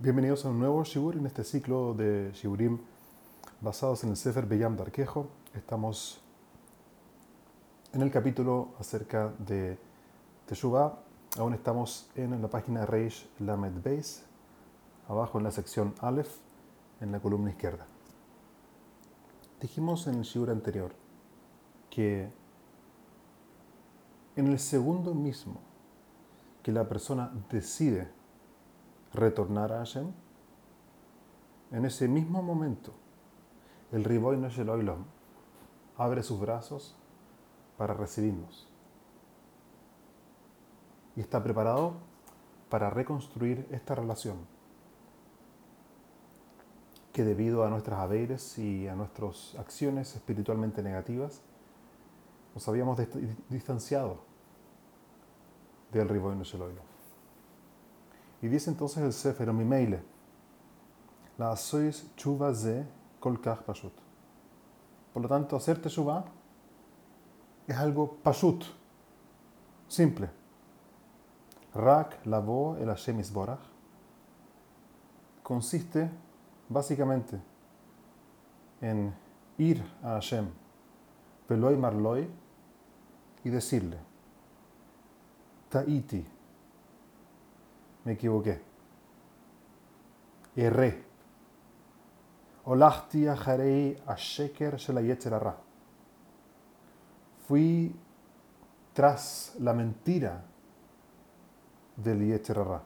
Bienvenidos a un nuevo Shibur en este ciclo de Shiburim basados en el Sefer Beyam Darkejo. Estamos en el capítulo acerca de Teshuvah. Aún estamos en la página Reish Lamed Beis, abajo en la sección Aleph, en la columna izquierda. Dijimos en el Shibur anterior que en el segundo mismo que la persona decide retornar a Hashem, en ese mismo momento, el Riboy Oilom abre sus brazos para recibirnos. Y está preparado para reconstruir esta relación que debido a nuestras averes y a nuestras acciones espiritualmente negativas, nos habíamos distanciado del Riboy Oilom. Y dice entonces el Sefer Mimeile, la sois chuva ze kolkach pashut. Por lo tanto, hacer teshuva es algo pashut, simple. Rak lavo el Hashem isborach consiste básicamente en ir a Hashem, veloy marloy, y decirle, ta'iti, me equivoqué. Erré. Olahti ajarei asheker shelayetcherarra. Fui tras la mentira del yetzerarra.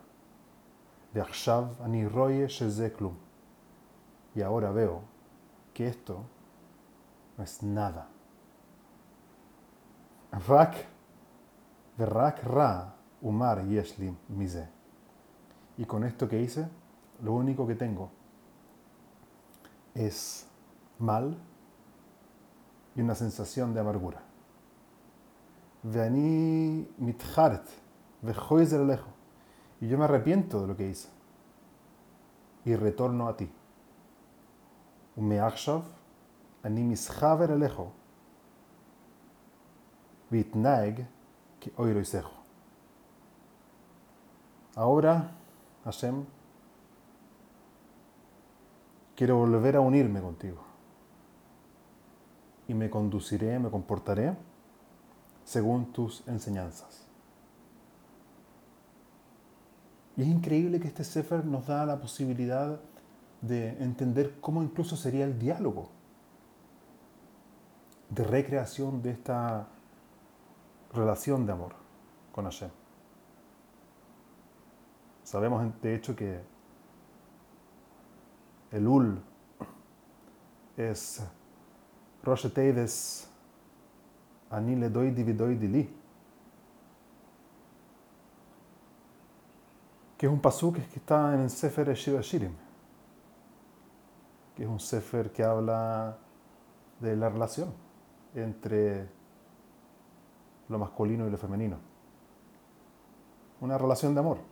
Ve'achshav ani roye shezeklum. Y ahora veo que esto no es nada. Rak, verak ra umar yeshlim mize. Y con esto que hice, lo único que tengo es mal y una sensación de amargura. Veani mitchart, lejos. Y yo me arrepiento de lo que hice. Y retorno a ti. Umeachshav, ani mischaver alejo. Vitnaeg, que lo Ahora Hashem, quiero volver a unirme contigo. Y me conduciré, me comportaré según tus enseñanzas. Y es increíble que este Sefer nos da la posibilidad de entender cómo incluso sería el diálogo de recreación de esta relación de amor con Hashem. Sabemos de hecho que el Ul es Rosh Ani le doy dividoy dili. Que es un pasuk que está en el Sefer Shiva Shirim. Que es un Sefer que habla de la relación entre lo masculino y lo femenino. Una relación de amor.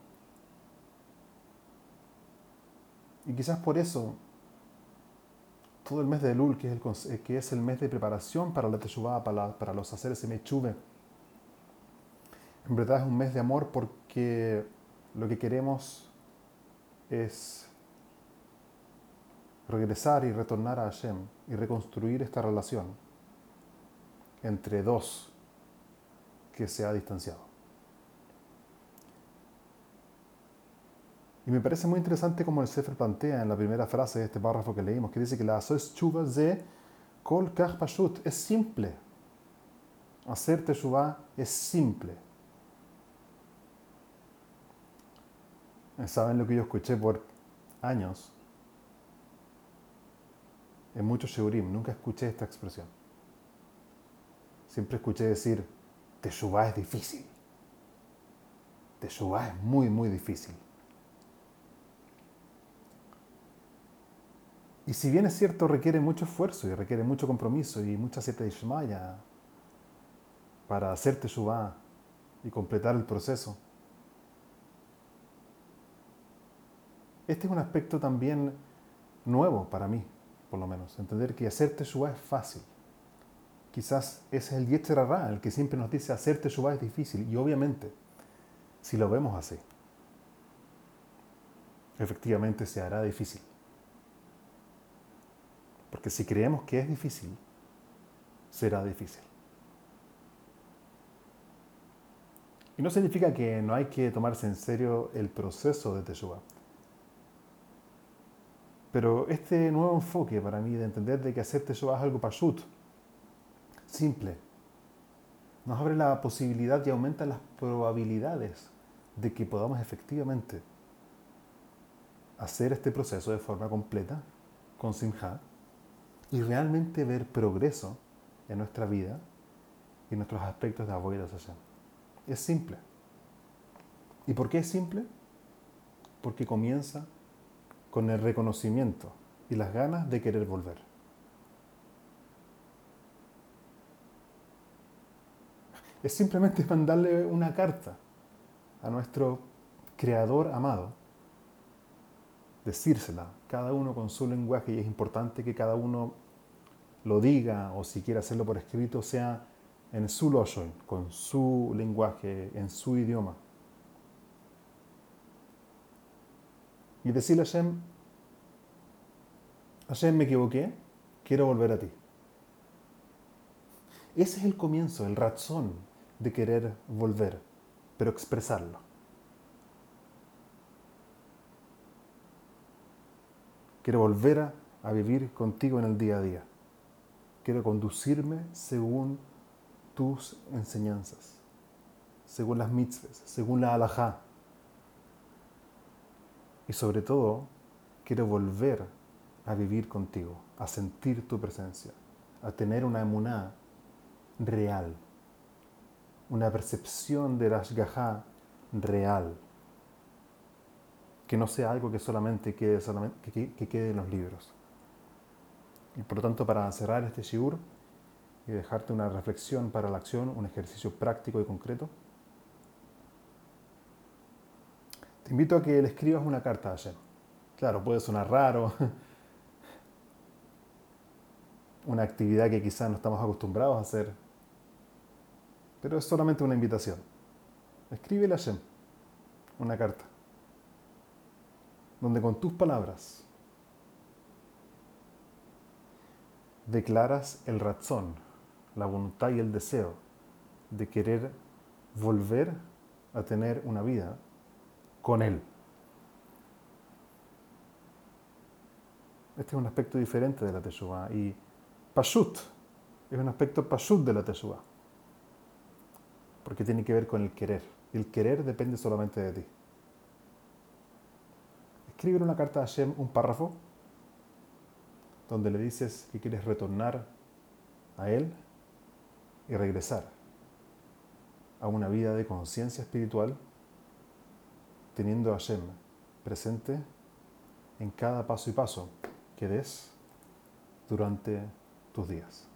Y quizás por eso, todo el mes de Elul, que es el, eh, que es el mes de preparación para la Teshuvah, para, para los haceres Mechuve, en verdad es un mes de amor porque lo que queremos es regresar y retornar a Hashem y reconstruir esta relación entre dos que se ha distanciado. Y me parece muy interesante como el Sefer plantea en la primera frase de este párrafo que leímos, que dice que la es chuva de kol kach pashut es simple. Hacer teshuva es simple. ¿Saben lo que yo escuché por años? En muchos sheurim, nunca escuché esta expresión. Siempre escuché decir, teshuva es difícil. Teshuva es muy, muy difícil. Y si bien es cierto, requiere mucho esfuerzo y requiere mucho compromiso y mucha siete Ishmaya para hacerte Teshuvah y completar el proceso. Este es un aspecto también nuevo para mí, por lo menos. Entender que hacerte Teshuvah es fácil. Quizás es el Yetzerará el que siempre nos dice hacerte Teshuvah es difícil. Y obviamente, si lo vemos así, efectivamente se hará difícil. Porque si creemos que es difícil, será difícil. Y no significa que no hay que tomarse en serio el proceso de Teshuvah. Pero este nuevo enfoque para mí de entender de que hacer Teshuvah es algo pashut, simple, nos abre la posibilidad y aumenta las probabilidades de que podamos efectivamente hacer este proceso de forma completa, con Simha, y realmente ver progreso en nuestra vida y nuestros aspectos de Avodah Hashem. Es simple. ¿Y por qué es simple? Porque comienza con el reconocimiento y las ganas de querer volver. Es simplemente mandarle una carta a nuestro Creador amado decírsela, cada uno con su lenguaje, y es importante que cada uno lo diga, o si quiere hacerlo por escrito, sea en su con su lenguaje, en su idioma. Y decirle a Hashem, Hashem me equivoqué, quiero volver a ti. Ese es el comienzo, el razón de querer volver, pero expresarlo. Quiero volver a, vivir contigo en el día a día. Quiero conducirme según tus enseñanzas, según las mitzvahs, según la halajá. Y sobre todo, quiero volver a vivir contigo, a sentir tu presencia, a tener una emuná real, una percepción de Rashgaha real que no sea algo que solamente quede, que, quede en los libros. Y por lo tanto, para cerrar este shiur y dejarte una reflexión para la acción, un ejercicio práctico y concreto, te invito a que le escribas una carta a Hashem. Claro, puede sonar raro, una actividad que quizás no estamos acostumbrados a hacer, pero es solamente una invitación. Escríbele a Hashem una carta donde con tus palabras declaras el razón, la voluntad y el deseo de querer volver a tener una vida con Él. Este es un aspecto diferente de la Teshuvah y Pashut es un aspecto Pashut de la Teshuvah porque tiene que ver con el querer. Y el querer depende solamente de ti escribe una carta a Hashem un párrafo donde le dices que quieres retornar a Él y regresar a una vida de conciencia espiritual teniendo a Hashem presente en cada paso y paso que des durante tus días.